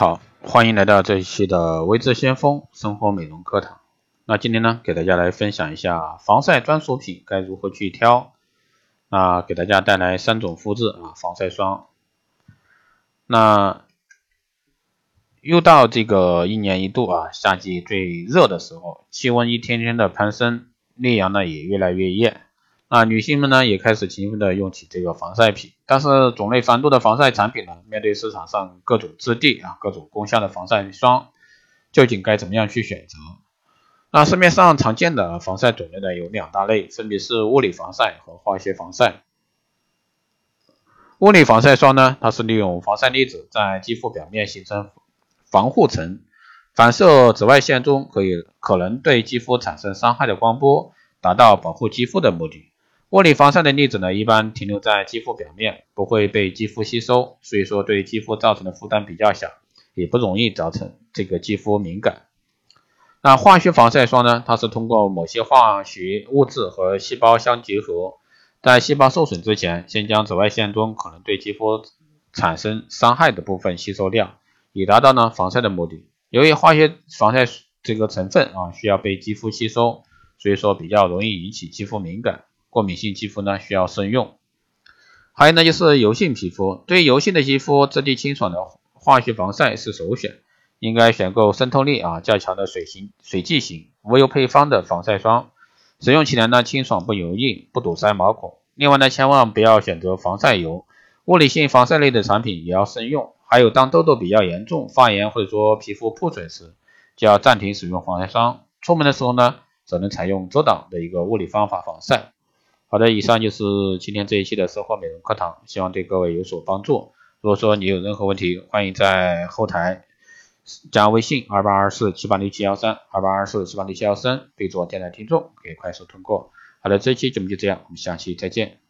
好，欢迎来到这一期的微智先锋生活美容课堂。那今天呢，给大家来分享一下防晒专属品该如何去挑。那给大家带来三种肤质啊，防晒霜。那又到这个一年一度啊，夏季最热的时候，气温一天天的攀升，烈阳呢也越来越艳。那女性们呢也开始勤奋的用起这个防晒品，但是种类繁多的防晒产品呢，面对市场上各种质地啊、各种功效的防晒霜，究竟该怎么样去选择？那市面上常见的防晒种类呢有两大类，分别是物理防晒和化学防晒。物理防晒霜呢，它是利用防晒粒子在肌肤表面形成防护层，反射紫外线中可以可能对肌肤产生伤害的光波，达到保护肌肤的目的。物理防晒的粒子呢，一般停留在肌肤表面，不会被肌肤吸收，所以说对肌肤造成的负担比较小，也不容易造成这个肌肤敏感。那化学防晒霜呢，它是通过某些化学物质和细胞相结合，在细胞受损之前，先将紫外线中可能对肌肤产生伤害的部分吸收掉，以达到呢防晒的目的。由于化学防晒这个成分啊需要被肌肤吸收，所以说比较容易引起肌肤敏感。过敏性肌肤呢需要慎用，还有呢就是油性皮肤，对油性的肌肤，质地清爽的化学防晒是首选，应该选购渗透力啊较强的水型、水剂型无油配方的防晒霜，使用起来呢清爽不油腻，不堵塞毛孔。另外呢千万不要选择防晒油，物理性防晒类的产品也要慎用。还有当痘痘比较严重、发炎或者说皮肤破损时，就要暂停使用防晒霜。出门的时候呢，只能采用遮挡的一个物理方法防晒。好的，以上就是今天这一期的生活美容课堂，希望对各位有所帮助。如果说你有任何问题，欢迎在后台加微信二八二四七八六七幺三二八二四七八六七幺三，备注电台听众，可以快速通过。好的，这期节目就这样，我们下期再见。